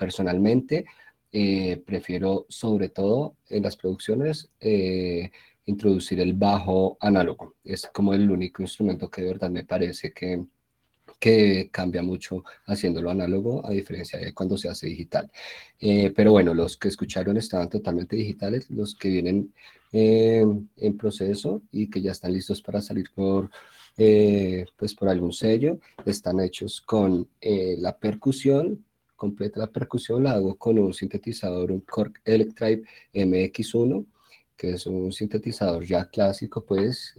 personalmente prefiero sobre todo en las producciones introducir el bajo análogo. Es como el único instrumento que de verdad me parece que, que cambia mucho haciéndolo análogo, a diferencia de cuando se hace digital. Eh, pero bueno, los que escucharon estaban totalmente digitales, los que vienen eh, en proceso y que ya están listos para salir por, eh, pues por algún sello, están hechos con la percusión, completa la percusión, la hago con un sintetizador, un Korg Electribe MX1, que es un sintetizador ya clásico, pues,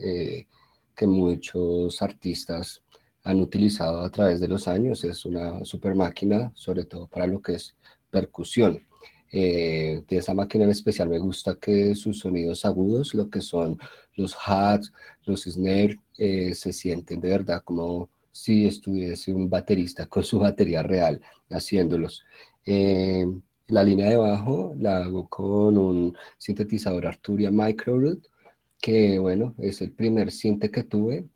que muchos artistas han utilizado a través de los años. Es una super máquina, sobre todo para lo que es percusión. Eh, de esa máquina en especial me gusta que sus sonidos agudos, lo que son los hats, los snares, eh, se sienten de verdad como si estuviese un baterista con su batería real haciéndolos. Eh, la línea de bajo la hago con un sintetizador Arturia Micro Root, que bueno, es el primer sinte que tuve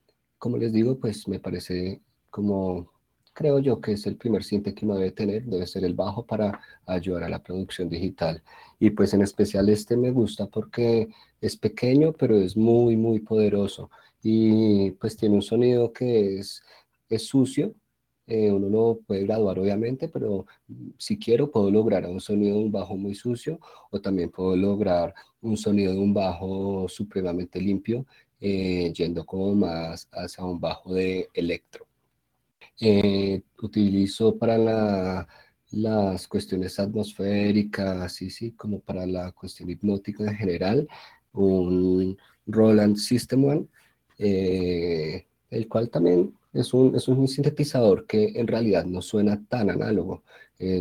como les digo, pues me parece como, creo yo que es el primer sinte que uno debe tener, debe ser el bajo para ayudar a la producción digital. Y pues en especial este me gusta porque es pequeño, pero es muy, muy poderoso. Y pues tiene un sonido que es, es sucio, eh, uno no puede graduar obviamente, pero si quiero puedo lograr un sonido de un bajo muy sucio o también puedo lograr un sonido de un bajo supremamente limpio eh, yendo como más hacia un bajo de electro. Eh, utilizo para la, las cuestiones atmosféricas, sí, sí, como para la cuestión hipnótica en general, un Roland System One, eh, el cual también es un, es un sintetizador que en realidad no suena tan análogo,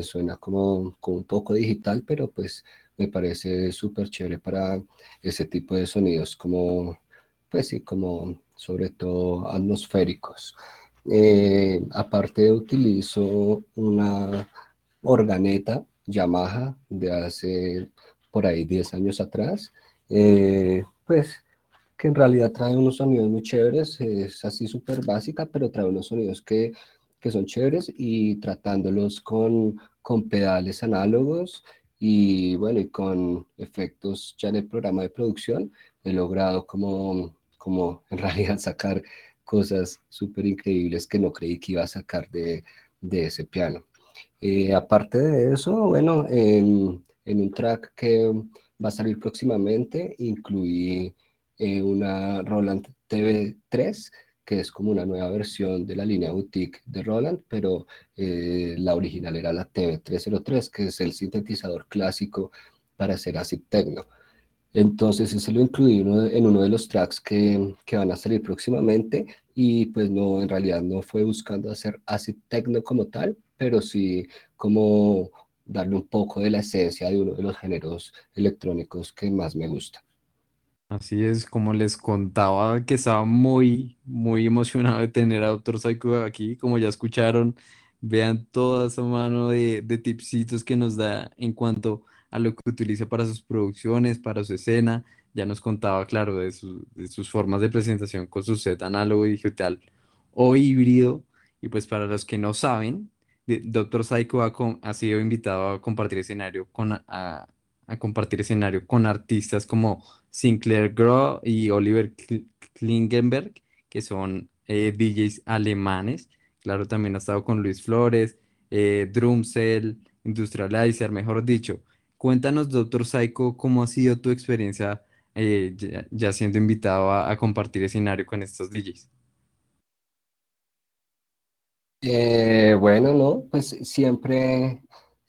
suena como, como un poco digital, pero pues me parece súper chévere para ese tipo de sonidos como pues sí, como sobre todo atmosféricos. Eh, aparte utilizo una organeta Yamaha de hace por ahí 10 años atrás, eh, pues que en realidad trae unos sonidos muy chéveres, es así súper básica, pero trae unos sonidos que, que son chéveres y tratándolos con, con pedales análogos y bueno, y con efectos ya en el programa de producción, he logrado como como en realidad sacar cosas súper increíbles que no creí que iba a sacar de, de ese piano. Eh, aparte de eso, bueno, en, en, un track que va a salir próximamente, incluí eh, una Roland TV3, que es como una nueva versión de la línea boutique de Roland, pero eh, la original era la TV303, que es el sintetizador clásico para hacer acid techno. Entonces ese lo incluí en uno de los tracks que, que, van a salir próximamente y pues no, en realidad no fue buscando hacer acid techno como tal, pero sí como darle un poco de la esencia de uno de los géneros electrónicos que más me gusta. Así es, como les contaba que estaba muy, muy emocionado de tener a Dr. Psycho aquí, como ya escucharon, vean toda esa mano de, de tipsitos que nos da en cuanto a lo que utiliza para sus producciones, para su escena. Ya nos contaba, claro, de, sus formas de presentación con su set análogo digital o híbrido. Y pues para los que no saben, Doctor Psycho ha, sido invitado a compartir escenario con, a, compartir escenario con artistas como Sinclair Groh y Oliver Klingenberg, que son eh, DJs alemanes. Claro, también ha estado con Luis Flores, eh, Drumcell, Industrializer, mejor dicho. Cuéntanos, doctor Saiko, cómo ha sido tu experiencia eh, ya, siendo invitado a, compartir escenario con estos DJs. Eh, bueno, no, pues siempre,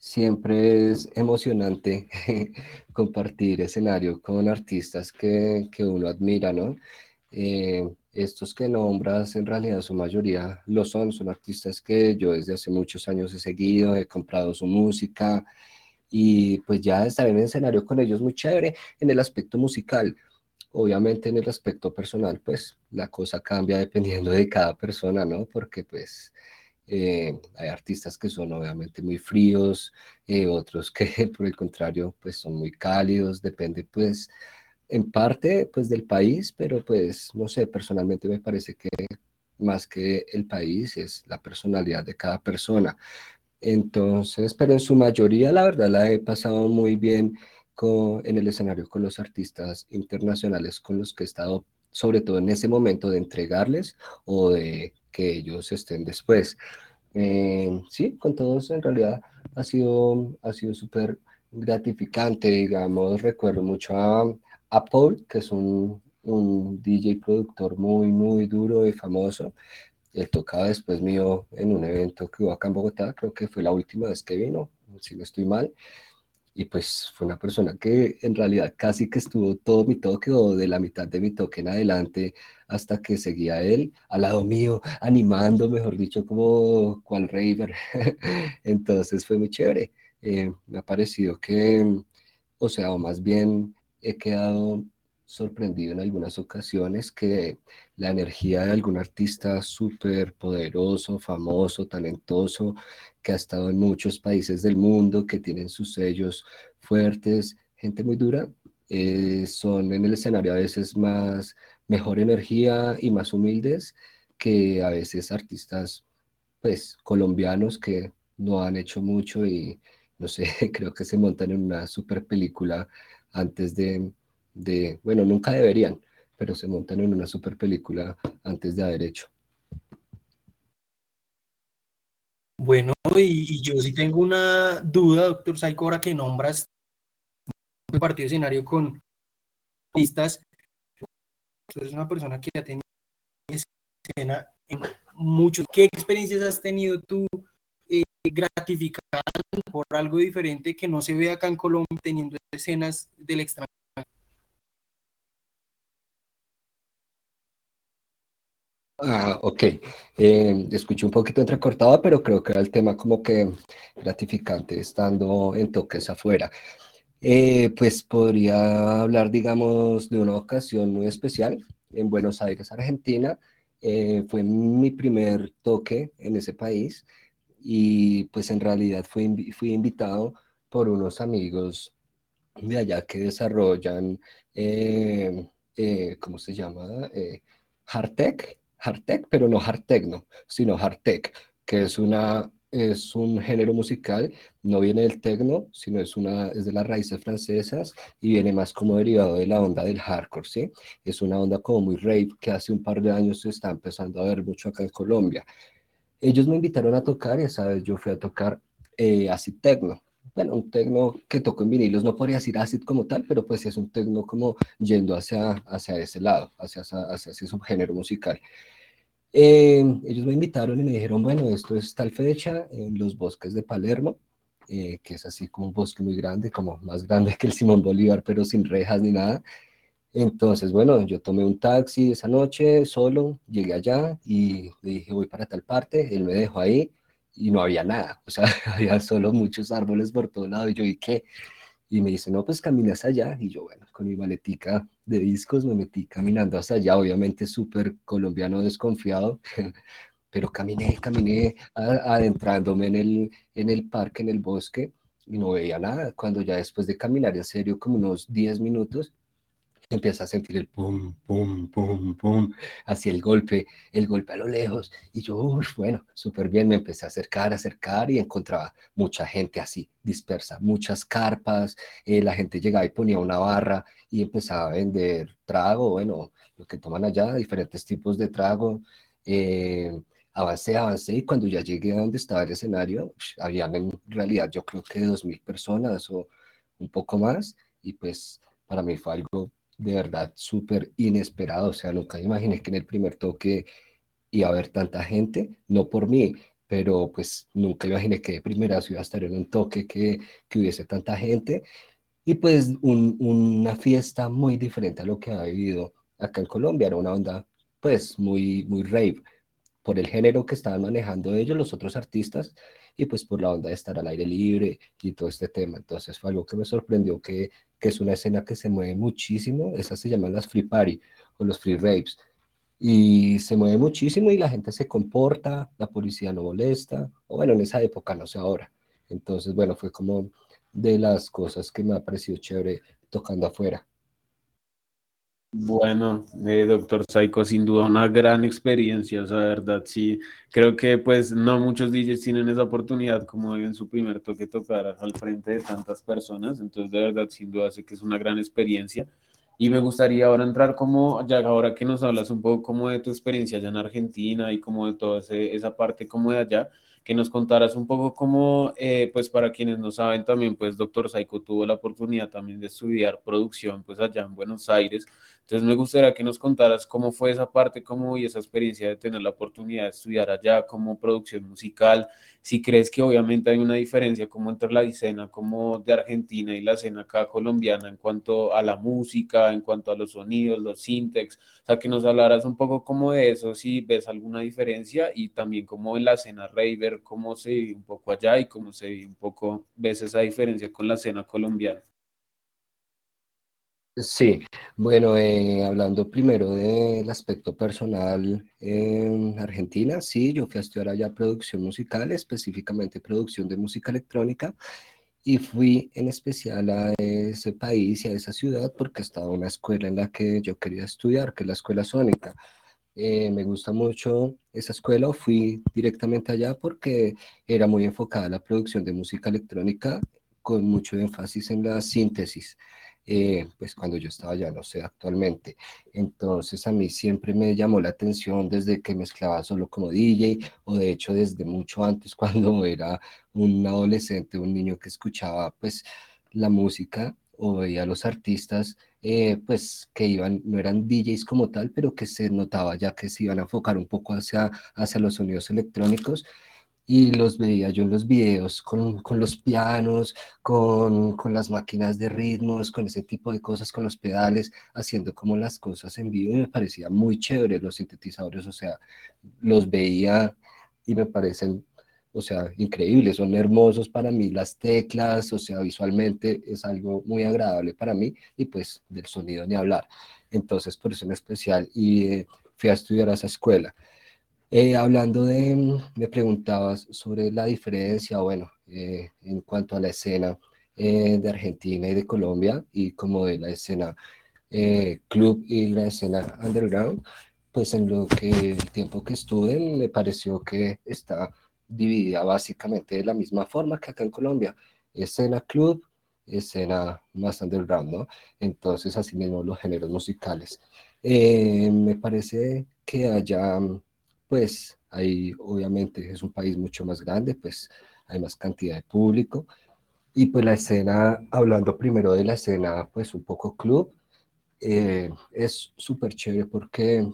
siempre es emocionante compartir escenario con artistas que, uno admira, ¿no? Eh, estos que nombras en realidad su mayoría lo son, son artistas que yo desde hace muchos años he seguido, he comprado su música, y pues ya estar en el escenario con ellos muy chévere en el aspecto musical. Obviamente en el aspecto personal, pues la cosa cambia dependiendo de cada persona, ¿no? Porque pues eh, hay artistas que son obviamente muy fríos, eh, otros que por el contrario pues son muy cálidos, depende pues en parte pues del país, pero pues no sé, personalmente me parece que más que el país es la personalidad de cada persona. Entonces, pero en su mayoría, la verdad, la he pasado muy bien con, en el escenario con los artistas internacionales con los que he estado, sobre todo en ese momento de entregarles o de que ellos estén después. Eh, sí, con todos en realidad ha sido, ha sido súper gratificante, digamos, recuerdo mucho a, a Paul, que es un, un DJ productor muy, muy duro y famoso. Él tocaba después mío en un evento que hubo acá en Bogotá, creo que fue la última vez que vino, si no estoy mal. Y pues fue una persona que en realidad casi que estuvo todo mi toque o de la mitad de mi toque en adelante hasta que seguía él al lado mío, animando, mejor dicho, como cual raver. Entonces fue muy chévere. Eh, me ha parecido que, o sea, o más bien he quedado sorprendido en algunas ocasiones que la energía de algún artista súper poderoso, famoso, talentoso, que ha estado en muchos países del mundo, que tienen sus sellos fuertes, gente muy dura, eh, son en el escenario a veces más, mejor energía y más humildes que a veces artistas, pues, colombianos que no han hecho mucho y, no sé, creo que se montan en una super película antes de bueno, nunca deberían, pero se montan en una super película antes de haber hecho. Bueno, y, yo sí tengo una duda, doctor Saico, ahora que nombras el partido escenario con pistas. Entonces, una persona que ya tenido escena en muchos. ¿Qué experiencias has tenido tú eh, gratificando por algo diferente que no se ve acá en Colombia teniendo escenas del extranjero? Ah, ok. Eh, escuché un poquito entrecortado, pero creo que era el tema como que gratificante estando en toques afuera. Eh, pues podría hablar, digamos, de una ocasión muy especial en Buenos Aires, Argentina. Eh, fue mi primer toque en ese país y pues en realidad fui, fui invitado por unos amigos de allá que desarrollan, ¿cómo se llama? Hardtech hardtech, pero no hard techno, sino hardtech, que es una es un género musical, no viene del techno, sino es, una, es de las raíces francesas y viene más como derivado de la onda del hardcore, ¿sí? Es una onda como muy rave que hace un par de años se está empezando a ver mucho acá en Colombia. Ellos me invitaron a tocar y esa vez yo fui a tocar eh, acid techno. Bueno, un techno que toco en vinilos, no podría decir acid como tal, pero pues es un techno como yendo hacia, hacia ese lado, hacia, hacia ese subgénero musical. Eh, ellos me invitaron y me dijeron, bueno, esto es tal fecha en los bosques de Palermo, eh, que es así como un bosque muy grande, como más grande que el Simón Bolívar, pero sin rejas ni nada. Entonces, bueno, yo tomé un taxi esa noche solo, llegué allá y le dije, voy para tal parte, él me dejó ahí y no había nada, o sea, había solo muchos árboles por todo lado y yo, ¿y qué? Y me dice, no, pues caminas allá. Y yo, bueno, con mi maletica de discos me metí caminando hasta allá, obviamente súper colombiano desconfiado, pero caminé, caminé adentrándome en el, en el parque, en el bosque, y no veía nada. Cuando ya después de caminar en serio como unos 10 minutos, empieza a sentir el pum, pum, pum, pum, así el golpe, el golpe a lo lejos. Y yo, bueno, súper bien, me empecé a acercar, a acercar y encontraba mucha gente así, dispersa, muchas carpas, eh, la gente llegaba y ponía una barra y empezaba a vender trago, bueno, lo que toman allá, diferentes tipos de trago. Eh, avancé, avancé y cuando ya llegué a donde estaba el escenario, había en realidad yo creo que dos mil personas o un poco más y pues para mí fue algo de verdad súper inesperado, o sea, nunca imaginé que en el primer toque iba a haber tanta gente, no por mí, pero pues nunca imaginé que de primera iba a estar en un toque que, que hubiese tanta gente. Y pues una fiesta muy diferente a lo que ha vivido acá en Colombia, era una onda pues muy, muy rave. Por el género que estaban manejando ellos, los otros artistas, y pues por la onda de estar al aire libre y todo este tema. Entonces fue algo que me sorprendió que que es una escena que se mueve muchísimo, esas se llaman las free party o los free raves, y se mueve muchísimo y la gente se comporta, la policía no molesta, o bueno, en esa época, no sé ahora. Entonces, bueno, fue como de las cosas que me ha parecido chévere tocando afuera. Bueno, eh, doctor Saiko, sin duda una gran experiencia, o sea, de verdad, sí, creo que pues no muchos DJs tienen esa oportunidad como en su primer toque tocar al frente de tantas personas, entonces de verdad, sin duda, sé que es una gran experiencia. Y me gustaría ahora entrar como, ya ahora que nos hablas un poco como de tu experiencia allá en Argentina y como de toda esa parte como de allá, que nos contaras un poco cómo, eh, pues para quienes no saben también, pues doctor Saiko tuvo la oportunidad también de estudiar producción pues allá en Buenos Aires. Entonces me gustaría que nos contaras cómo fue esa parte, cómo y esa experiencia de tener la oportunidad de estudiar allá como producción musical, si crees que obviamente hay una diferencia como entre la escena como de Argentina y la escena acá colombiana en cuanto a la música, en cuanto a los sonidos, los syntax, o sea, que nos hablaras un poco como de eso, si ves alguna diferencia y también como en la escena raver, cómo se vive un poco allá y cómo se vive un poco, ves esa diferencia con la escena colombiana. Sí, bueno, eh, hablando primero del aspecto personal en Argentina, sí, yo fui a estudiar allá producción musical, específicamente producción de música electrónica, y fui en especial a ese país y a esa ciudad porque estaba una escuela en la que yo quería estudiar, que es la Escuela Sónica. Eh, me gusta mucho esa escuela, fui directamente allá porque era muy enfocada a la producción de música electrónica con mucho énfasis en la síntesis. Eh, pues cuando yo estaba ya no sé actualmente. Entonces a mí siempre me llamó la atención desde que mezclaba solo como DJ o de hecho desde mucho antes cuando era un adolescente, un niño que escuchaba pues la música o veía los artistas eh, pues que iban, no eran DJs como tal, pero que se notaba ya que se iban a enfocar un poco hacia, hacia los sonidos electrónicos y los veía yo en los videos con, con los pianos, con, con, las máquinas de ritmos, con ese tipo de cosas, con los pedales, haciendo como las cosas en vivo y me parecía muy chévere los sintetizadores, o sea, los veía y me parecen, o sea, increíbles, son hermosos para mí las teclas, o sea, visualmente es algo muy agradable para mí y pues del sonido ni hablar. Entonces, por eso en especial y eh, fui a estudiar a esa escuela. Eh, hablando de, mm, me preguntabas sobre la diferencia, bueno, eh, en cuanto a la escena eh, de Argentina y de Colombia y como de la escena club y la escena underground, pues en lo que el tiempo que estuve me pareció que está dividida básicamente de la misma forma que acá en Colombia, escena club, escena más underground, ¿no? Entonces, así mismo los géneros musicales. me parece que allá pues ahí obviamente es un país mucho más grande, pues hay más cantidad de público. Y pues la escena, hablando primero de la escena, pues un poco club, eh, es súper chévere porque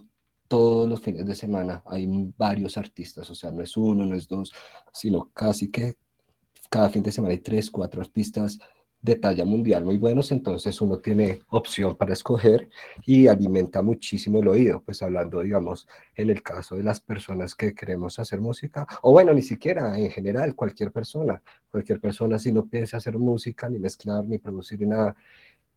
todos los fines de semana hay varios artistas, o sea, no es uno, no es dos, sino casi que cada fin de semana hay tres, cuatro artistas de talla mundial muy buenos, entonces uno tiene opción para escoger y alimenta muchísimo el oído, pues hablando, digamos, en el caso de las personas que queremos hacer música, o bueno, ni siquiera en general, cualquier persona, cualquier persona si no piensa hacer música, ni mezclar, ni producir nada,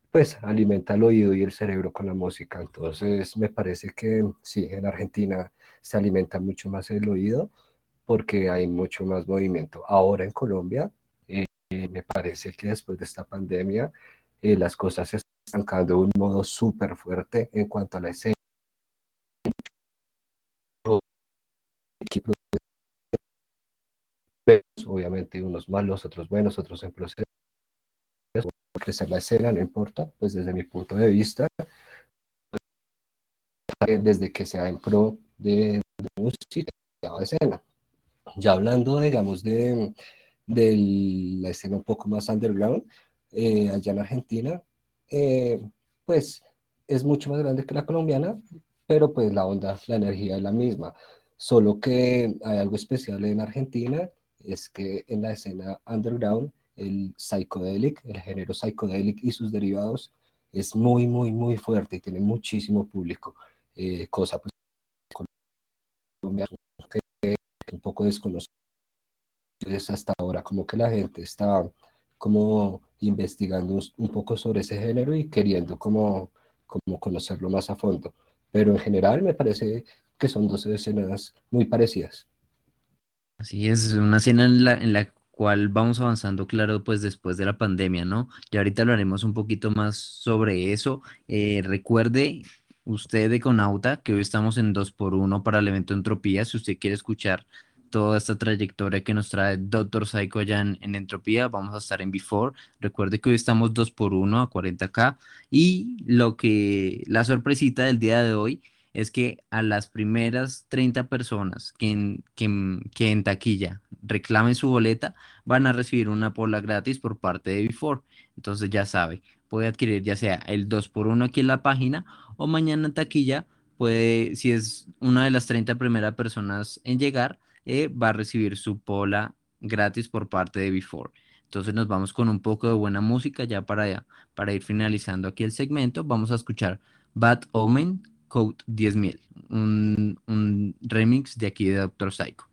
pues alimenta el oído y el cerebro con la música. Entonces me parece que sí, en Argentina se alimenta mucho más el oído porque hay mucho más movimiento. Ahora en Colombia me parece que después de esta pandemia eh, las cosas se están cambiando de un modo súper fuerte en cuanto a la escena. Obviamente unos malos, otros buenos, otros en proceso. Crecer la escena, no importa, pues desde mi punto de vista, desde que sea en pro de, de música, de escena. Ya hablando, digamos, de, de la escena un poco más underground, eh, allá en Argentina, eh, pues es mucho más grande que la colombiana, pero pues la onda, la energía es la misma. Solo que hay algo especial en Argentina, es que en la escena underground, el psychedelic, el género psychedelic y sus derivados, es muy, muy, muy fuerte y tiene muchísimo público, eh, cosa pues un poco desconocida entonces hasta ahora como que la gente está como investigando un poco sobre ese género y queriendo como, como conocerlo más a fondo. Pero en general me parece que son dos escenas muy parecidas. Así es, una escena en la, en la cual vamos avanzando, claro, pues después de la pandemia, ¿no? Y ahorita hablaremos un poquito más sobre eso. Eh, recuerde usted de Conauta que hoy estamos en 2x1 para el evento Entropía. Si usted quiere escuchar toda esta trayectoria que nos trae Dr. Psycho allá en, Entropía, vamos a estar en Before. Recuerde que hoy estamos 2x1 a 40k. Y lo que, la sorpresita del día de hoy es que a las primeras 30 personas que en, que, en taquilla reclamen su boleta van a recibir una pola gratis por parte de Before. Entonces ya sabe, puede adquirir ya sea el 2x1 aquí en la página o mañana en taquilla puede, si es una de las 30 primeras personas en llegar, va a recibir su pola gratis por parte de Before. Entonces nos vamos con un poco de buena música ya para, para ir finalizando aquí el segmento. Vamos a escuchar Bad Omen Code 10.000, un, un remix de aquí de Doctor Psycho.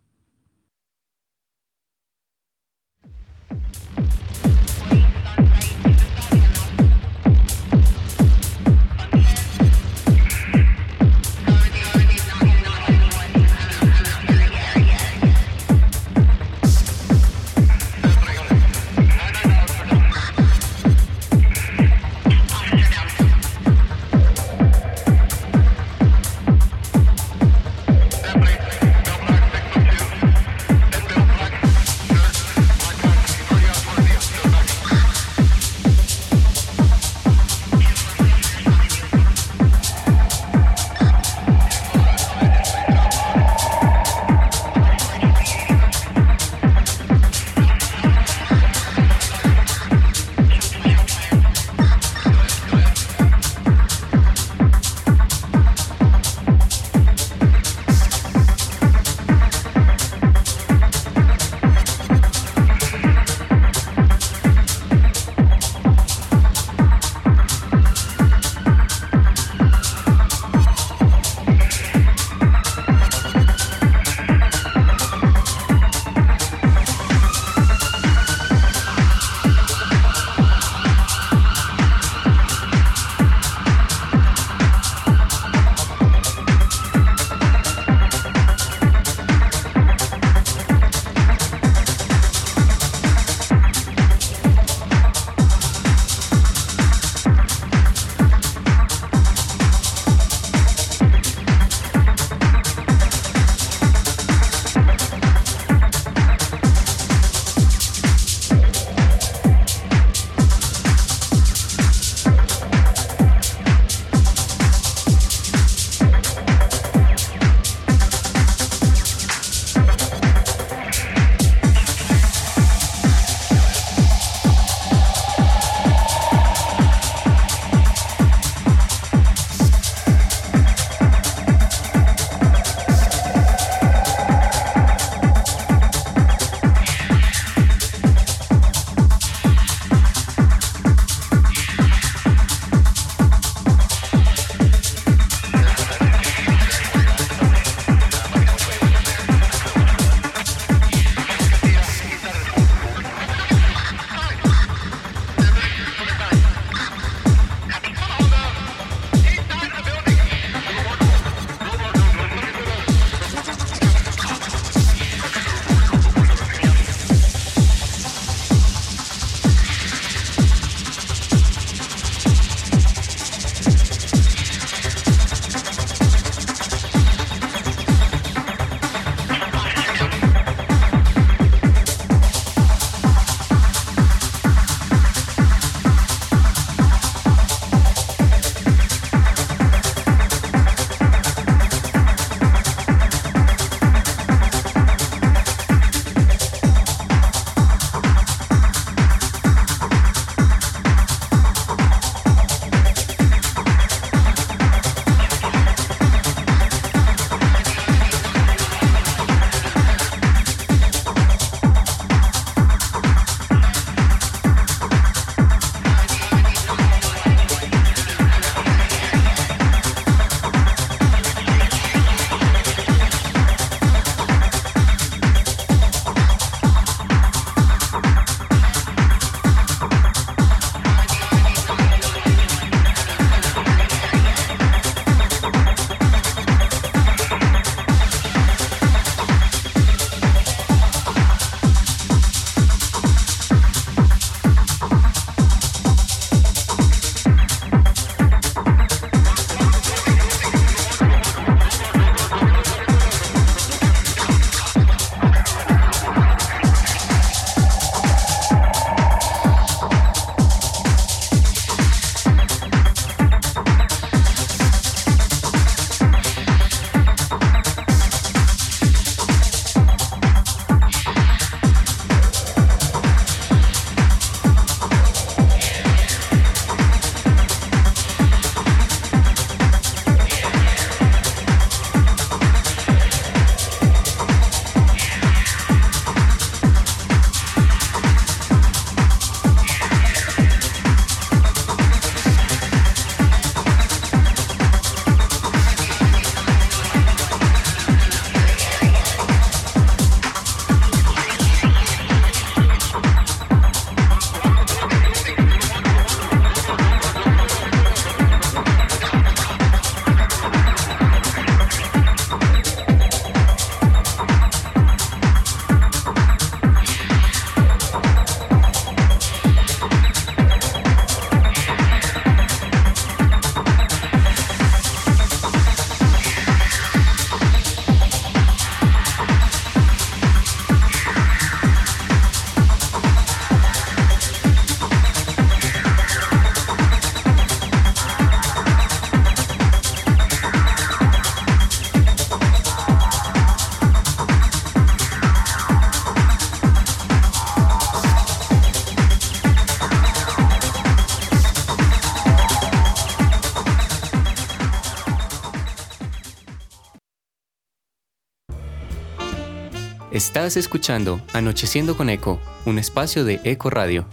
Estás escuchando Anocheciendo con Eco, un espacio de Eco Radio.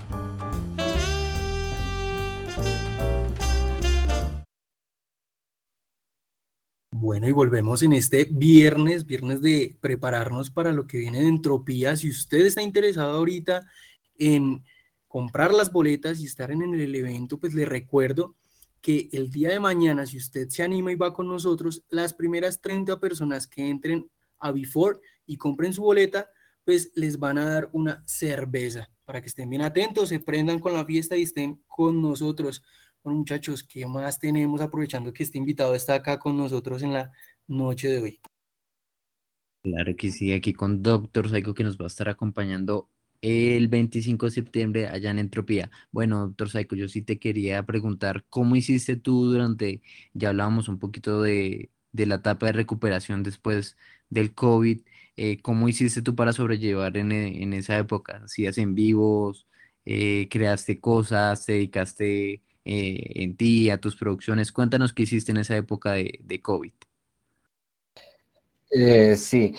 Bueno, y volvemos en este viernes, viernes de prepararnos para lo que viene de entropía. Si usted está interesado ahorita en comprar las boletas y estar en el evento, pues le recuerdo que el día de mañana, si usted se anima y va con nosotros, las primeras 30 personas que entren a Before y compren su boleta, pues les van a dar una cerveza para que estén bien atentos, se prendan con la fiesta y estén con nosotros. Bueno, muchachos, ¿qué más tenemos aprovechando que este invitado está acá con nosotros en la noche de hoy? Claro que sí, aquí con Doctor Psycho que nos va a estar acompañando el 25 de septiembre allá en Entropía. Bueno, doctor Psycho, yo sí te quería preguntar, ¿cómo hiciste tú durante, ya hablábamos un poquito de, la etapa de recuperación después del COVID, eh, ¿cómo hiciste tú para sobrellevar en, en esa época? ¿Hacías en vivos? Eh, ¿Creaste cosas? ¿Te dedicaste eh, en ti, a tus producciones? Cuéntanos qué hiciste en esa época de, de COVID. sí,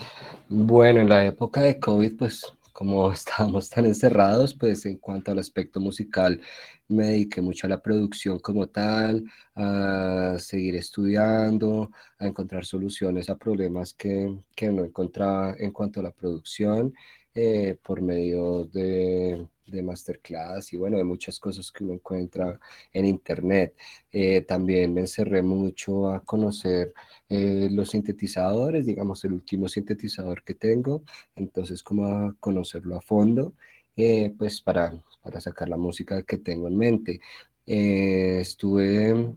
bueno, en la época de COVID, pues como estábamos tan encerrados, pues en cuanto al aspecto musical, me dediqué mucho a la producción como tal, a seguir estudiando, a encontrar soluciones a problemas que, que no encontraba en cuanto a la producción, eh, por medio de, de masterclass y bueno, de muchas cosas que uno encuentra en internet. Eh, también me encerré mucho a conocer eh, los sintetizadores, digamos el último sintetizador que tengo, entonces como conocerlo a fondo, eh, pues para, para sacar la música que tengo en mente. estuve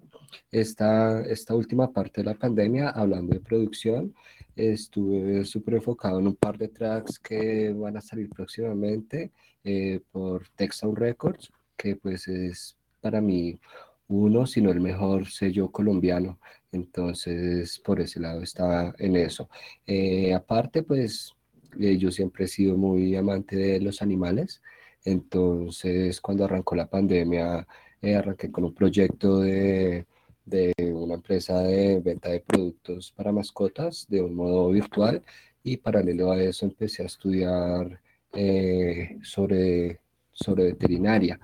esta, esta última parte de la pandemia hablando de producción, estuve súper enfocado en un par de tracks que van a salir próximamente eh, por Texas Records, que pues es para mí uno, sino el mejor sello colombiano. Entonces, por ese lado estaba en eso. Eh, aparte, pues eh, yo siempre he sido muy amante de los animales. Entonces, cuando arrancó la pandemia, arranqué con un proyecto de, de una empresa de venta de productos para mascotas de un modo virtual y paralelo a eso empecé a estudiar eh, sobre, sobre veterinaria,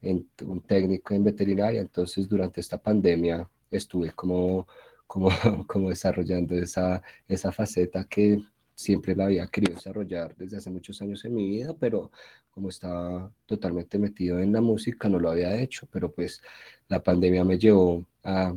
en, un técnico en veterinaria. Entonces, durante esta pandemia estuve como, como, como desarrollando esa, esa faceta que siempre la había querido desarrollar desde hace muchos años en mi vida, pero como estaba totalmente metido en la música, no lo había hecho, pero pues la pandemia me llevó a,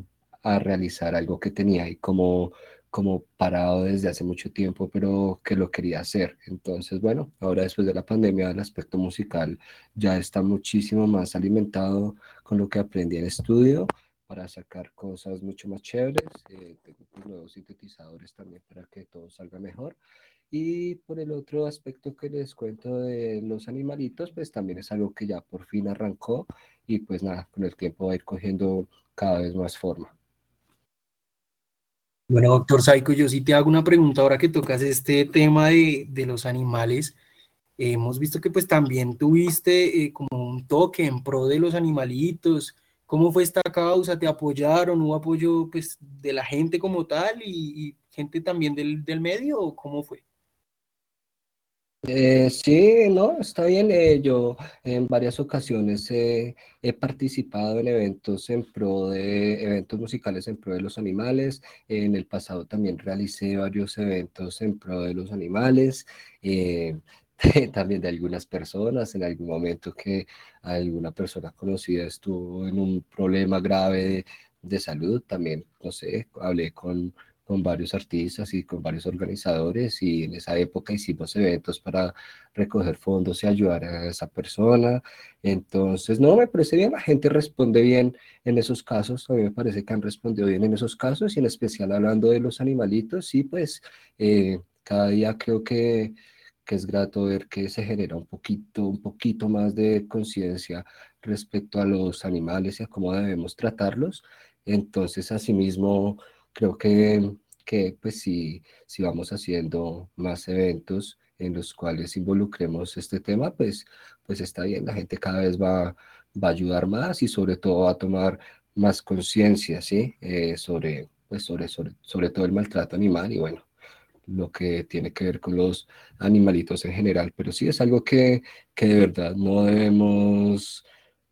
realizar algo que tenía y como como parado desde hace mucho tiempo, pero que lo quería hacer. Entonces, bueno, ahora después de la pandemia el aspecto musical ya está muchísimo más alimentado con lo que aprendí en estudio para sacar cosas mucho más chéveres. Eh, tengo nuevos sintetizadores también para que todo salga mejor. Y por el otro aspecto que les cuento de los animalitos, pues también es algo que ya por fin arrancó y pues nada, con el tiempo va a ir cogiendo cada vez más forma. Bueno, doctor Saico, yo sí te hago una pregunta ahora que tocas este tema de, los animales. hemos visto que pues también tuviste eh, como un toque en pro de los animalitos. ¿Cómo fue esta causa? ¿Te apoyaron? ¿Hubo apoyo pues de la gente como tal y, gente también del, del medio o cómo fue? Eh, sí, no, está bien. Eh, yo en varias ocasiones he participado en eventos en pro de eventos musicales en pro de los animales. en el pasado también realicé varios eventos en pro de los animales. Eh, también de algunas personas, en algún momento que alguna persona conocida estuvo en un problema grave de, de salud, también, no sé, hablé con con varios artistas y con varios organizadores y en esa época hicimos eventos para recoger fondos y ayudar a esa persona. Entonces, no, me parece bien, la gente responde bien en esos casos, a mí me parece que han respondido bien en esos casos y en especial hablando de los animalitos, sí, pues eh, cada día creo que, que es grato ver que se genera un poquito, un poquito más de conciencia respecto a los animales y a cómo debemos tratarlos. Entonces, asimismo, creo que, que pues si, si vamos haciendo más eventos en los cuales involucremos este tema, pues, pues está bien, la gente cada vez va, va a ayudar más y sobre todo va a tomar más conciencia, ¿sí? Eh, sobre, pues sobre, sobre, sobre todo el maltrato animal y bueno, lo que tiene que ver con los animalitos en general, pero sí es algo que, que de verdad no debemos,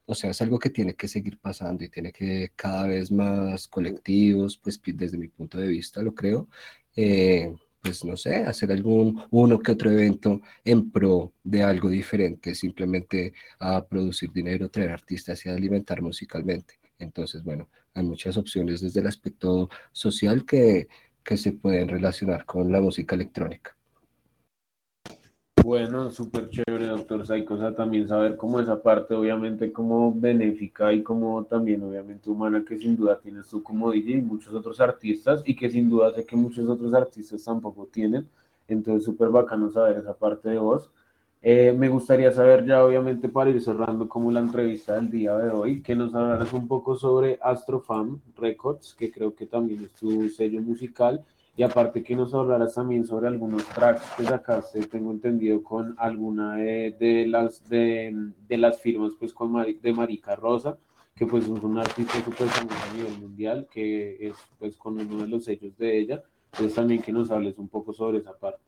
o sea, es algo que tiene que seguir pasando y tiene que cada vez más colectivos, pues desde mi punto de vista lo creo, eh, pues no sé, hacer algún uno que otro evento en pro de algo diferente, simplemente a producir dinero, traer artistas y alimentar musicalmente. Entonces, bueno, hay muchas opciones desde el aspecto social que, que se pueden relacionar con la música electrónica. Bueno, súper chévere, doctor Saicosa, también saber cómo esa parte, obviamente, como benéfica y como también, obviamente, humana, que sin duda tienes tú como DJ y muchos otros artistas, y que sin duda sé que muchos otros artistas tampoco tienen. Entonces, súper bacano saber esa parte de vos. Eh, me gustaría saber ya, obviamente, para ir cerrando como la entrevista del día de hoy, que nos hablaras un poco sobre Astrofam Records, que creo que también es tu sello musical, y aparte que nos hablaras también sobre algunos tracks que sacaste, tengo entendido, con alguna de, las, de, de, las firmas pues con de Marica Rosa, que pues es un artista súper a nivel mundial, que es pues con uno de los sellos de ella. Entonces también que nos hables un poco sobre esa parte.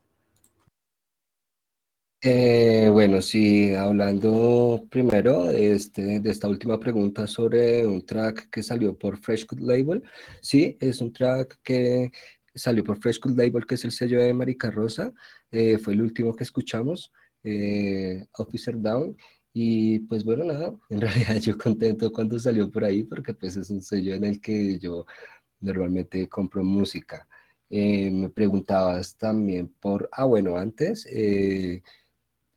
Eh, bueno, sí, hablando primero este, de esta última pregunta sobre un track que salió por Fresh Good Label, sí, es un track que salió por Fresh Cool Label, que es el sello de Marica Rosa, eh, fue el último que escuchamos, eh, Officer Down, y pues bueno, nada, en realidad yo contento cuando salió por ahí, porque pues es un sello en el que yo normalmente compro música. Eh, me preguntabas también por, ah bueno, antes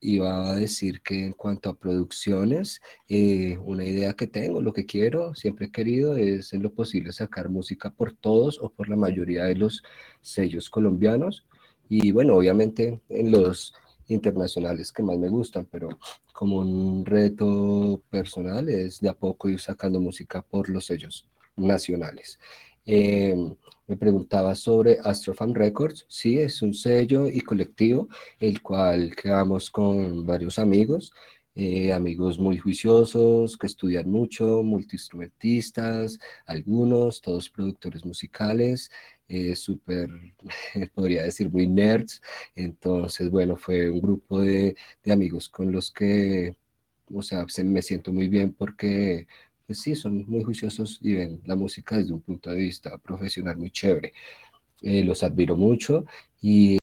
iba a decir que en cuanto a producciones, eh, una idea que tengo, lo que quiero, siempre he querido, es en lo posible sacar música por todos o por la mayoría de los sellos colombianos. Y bueno, obviamente en los internacionales que más me gustan, pero como un reto personal es de a poco ir sacando música por los sellos nacionales. Em, me preguntaba sobre Astrofan Records. Sí, es un sello y colectivo, el cual creamos con varios amigos, eh, amigos muy juiciosos, que estudian mucho, multiinstrumentistas, algunos, todos productores musicales, eh, súper, podría decir, muy nerds. Entonces, bueno, fue un grupo de, de amigos con los que, o sea, me siento muy bien porque pues sí, son muy juiciosos y ven la música desde un punto de vista profesional muy chévere. Eh, los admiro mucho y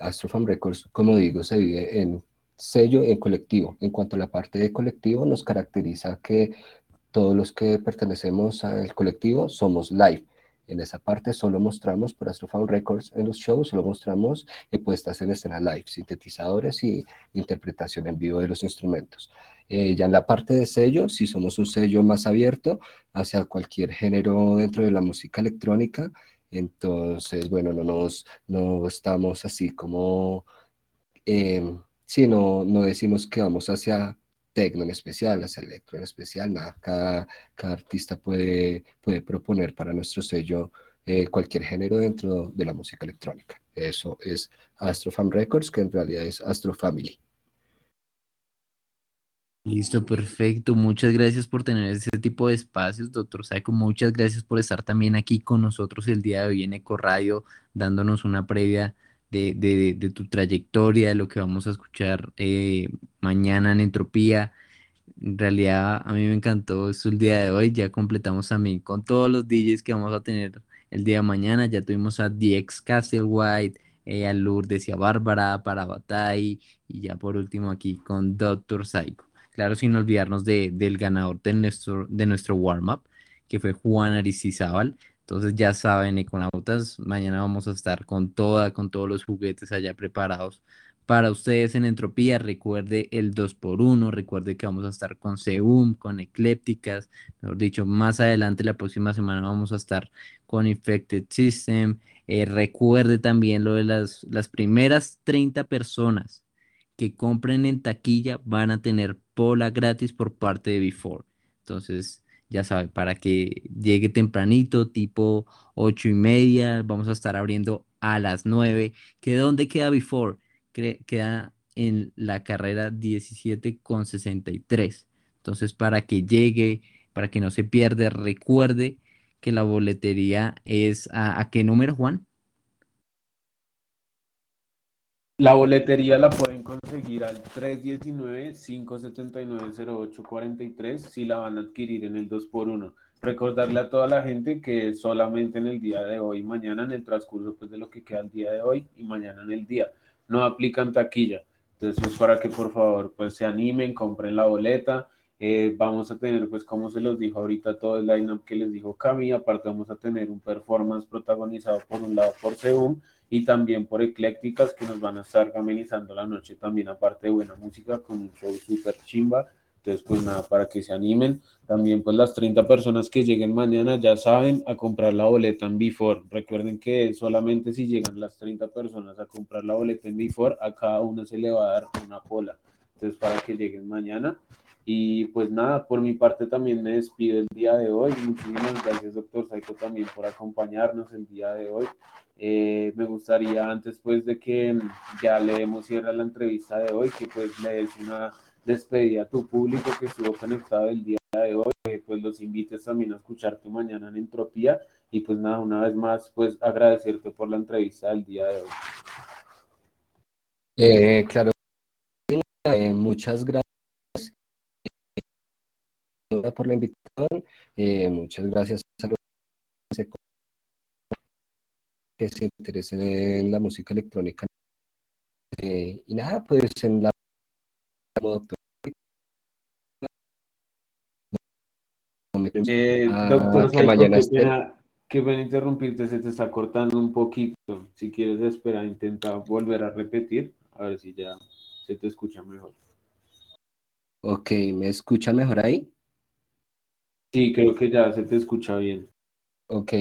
Astrofam Records, como digo, se vive en sello, en colectivo. En cuanto a la parte de colectivo, nos caracteriza que todos los que pertenecemos al colectivo somos live. En esa parte solo mostramos por Astrofound Records en los shows, solo mostramos puestas en escena live, sintetizadores y interpretación en vivo de los instrumentos. Eh, ya en la parte de sello, si somos un sello más abierto hacia cualquier género dentro de la música electrónica, entonces, bueno, no, nos, no estamos así como, eh, si no decimos que vamos hacia tecno en especial, hacia electro en especial, nada, cada, artista puede, proponer para nuestro sello eh, cualquier género dentro de la música electrónica. Eso es Astrofam Records, que en realidad es Astro Family. Listo, perfecto. Muchas gracias por tener ese tipo de espacios, doctor Saiko. Muchas gracias por estar también aquí con nosotros el día de hoy en Eco Radio, dándonos una previa de, de, tu trayectoria, de lo que vamos a escuchar eh, mañana en Entropía. En realidad, a mí me encantó esto el día de hoy. Ya completamos también con todos los DJs que vamos a tener el día de mañana. Ya tuvimos a DX Castlewhite, eh, a Lourdes y a Bárbara, para Batay, y ya por último aquí con Doctor Psycho. Claro, sin olvidarnos de, del ganador de nuestro, de nuestro warm-up, que fue Juan Aristizábal. Entonces ya saben, Econautas, mañana vamos a estar con toda, con todos los juguetes allá preparados para ustedes en Entropía. Recuerde el 2x1, recuerde que vamos a estar con Seum, con Eclépticas, mejor dicho, más adelante la próxima semana vamos a estar con Infected System. Eh, recuerde también lo de las, las primeras 30 personas que compren en taquilla van a tener pola gratis por parte de Before. Entonces, ya saben, para que llegue tempranito, tipo ocho y media, vamos a estar abriendo a las 9. ¿Que dónde queda Before? queda en la carrera 17 con 63. Entonces, para que llegue, para que no se pierda, recuerde que la boletería es ¿a qué número, Juan? La boletería la pueden conseguir al 319-579-0843 si la van a adquirir en el 2x1. Recordarle a toda la gente que solamente en el día de hoy, mañana en el transcurso pues, de lo que queda el día de hoy y mañana en el día, no aplican taquilla. Entonces, pues, para que por favor pues se animen, compren la boleta. Eh, vamos a tener, pues como se los dijo ahorita, todo el line-up que les dijo Cami. Aparte vamos a tener un performance protagonizado por un lado por Seum y también por Eclécticas que nos van a estar amenizando la noche también, aparte de buena música, con un show súper chimba. Entonces, pues nada, para que se animen. También, pues las 30 personas que lleguen mañana ya saben a comprar la boleta en Before. Recuerden que solamente si llegan las 30 personas a comprar la boleta en Before, a cada uno se le va a dar una cola. Entonces, para que lleguen mañana. Y pues nada, por mi parte también me despido el día de hoy. Muchísimas gracias, doctor Saiko, también por acompañarnos el día de hoy. Eh, me gustaría antes pues de que ya le demos cierre a la entrevista de hoy, que pues le des una despedida a tu público que estuvo conectado el día de hoy, pues los invites también a escucharte mañana en Entropía. Y pues nada, una vez más pues agradecerte por la entrevista del día de hoy. Eh, claro, eh, muchas gracias por la invitación, muchas gracias. a que se interesen en la música electrónica. Eh, y nada, pues en la eh, ah, doctor, que mañana pena, qué pena interrumpirte, se te está cortando un poquito. Si quieres esperar, intenta volver a repetir, a ver si ya se te escucha mejor. Ok, ¿me escucha mejor ahí? Sí, creo que ya se te escucha bien. Ok,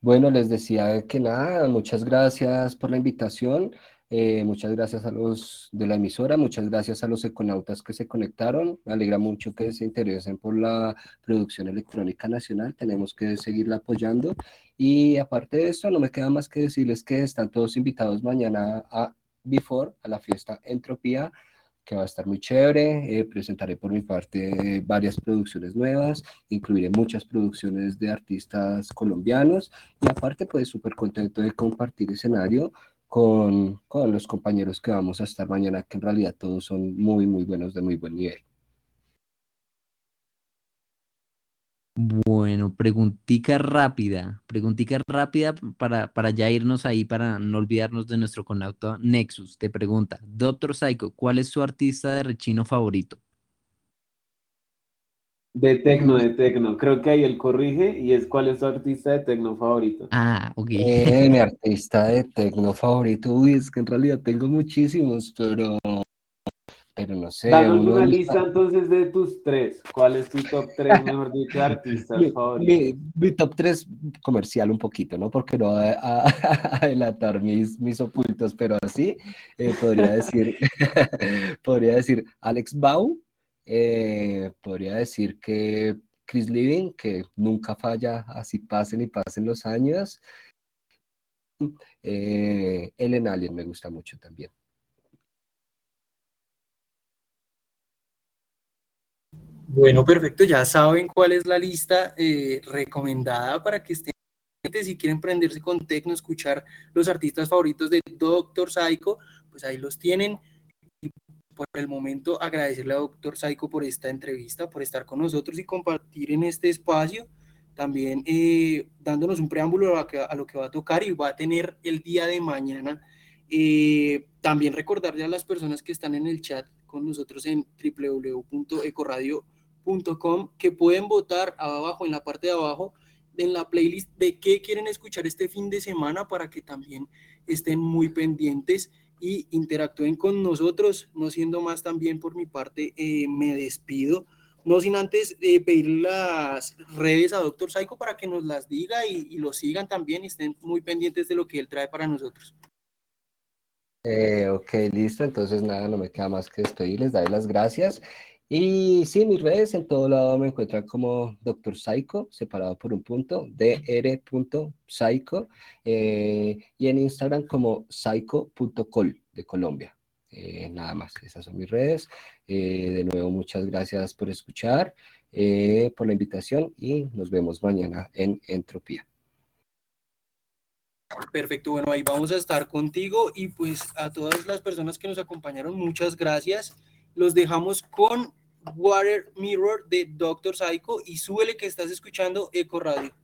bueno, les decía que nada, muchas gracias por la invitación, eh, muchas gracias a los de la emisora, muchas gracias a los econautas que se conectaron, me alegra mucho que se interesen por la producción electrónica nacional, tenemos que seguirla apoyando. Y aparte de esto, no me queda más que decirles que están todos invitados mañana a Before, a la fiesta Entropía, que va a estar muy chévere. Eh, presentaré por mi parte varias producciones nuevas, incluiré muchas producciones de artistas colombianos y aparte pues súper contento de compartir escenario con, con los compañeros que vamos a estar mañana, que en realidad todos son muy, muy buenos, de muy buen nivel. Bueno, preguntica rápida, preguntica rápida para, para ya irnos ahí, para no olvidarnos de nuestro conauto Nexus. Te pregunta, Doctor Psycho, ¿cuál es su artista de rechino favorito? De tecno, de tecno. Creo que ahí él corrige y es cuál es su artista de tecno favorito. Ah, ok. Eh, mi artista de tecno favorito, uy, es que en realidad tengo muchísimos, pero pero no sé. Danos una lista entonces de tus tres. ¿Cuál es tu top tres, mejor dicho, artistas favoritos? Mi, top tres comercial un poquito, ¿no? Porque no a, a, adelantar mis, mis ocultos, pero así eh, podría decir, podría decir Alex Bau, eh, podría decir que Chris Living, que nunca falla, así pasen y pasen los años. Eh, Ellen Alien me gusta mucho también. Bueno, perfecto, ya saben cuál es la lista eh, recomendada para que estén, si quieren prenderse con tecno, escuchar los artistas favoritos de Doctor Psycho, pues ahí los tienen. Y por el momento agradecerle a Doctor Psycho por esta entrevista, por estar con nosotros y compartir en este espacio, también eh, dándonos un preámbulo a, lo que va a tocar y va a tener el día de mañana. Eh, también recordarle a las personas que están en el chat con nosotros en www.ecoradio.com que pueden votar abajo, en la parte de abajo, en la playlist de qué quieren escuchar este fin de semana para que también estén muy pendientes y interactúen con nosotros. No siendo más también por mi parte, eh, me despido. No sin antes eh, pedir las redes a Doctor Psycho para que nos las diga y, lo sigan también y estén muy pendientes de lo que él trae para nosotros. Eh, ok, listo. Entonces, nada, no me queda más que despedirles, darles las gracias y sí, mis redes en todo lado me encuentran como Dr. Psycho, separado por un punto, dr.psycho, eh, y en Instagram como psycho.col de Colombia. Eh, nada más, esas son mis redes. Eh, de nuevo, muchas gracias por escuchar, por la invitación y nos vemos mañana en Entropía. Perfecto, bueno, ahí vamos a estar contigo y pues a todas las personas que nos acompañaron, muchas gracias. Los dejamos con Water Mirror de Doctor Psycho y súbele que estás escuchando Eco Radio.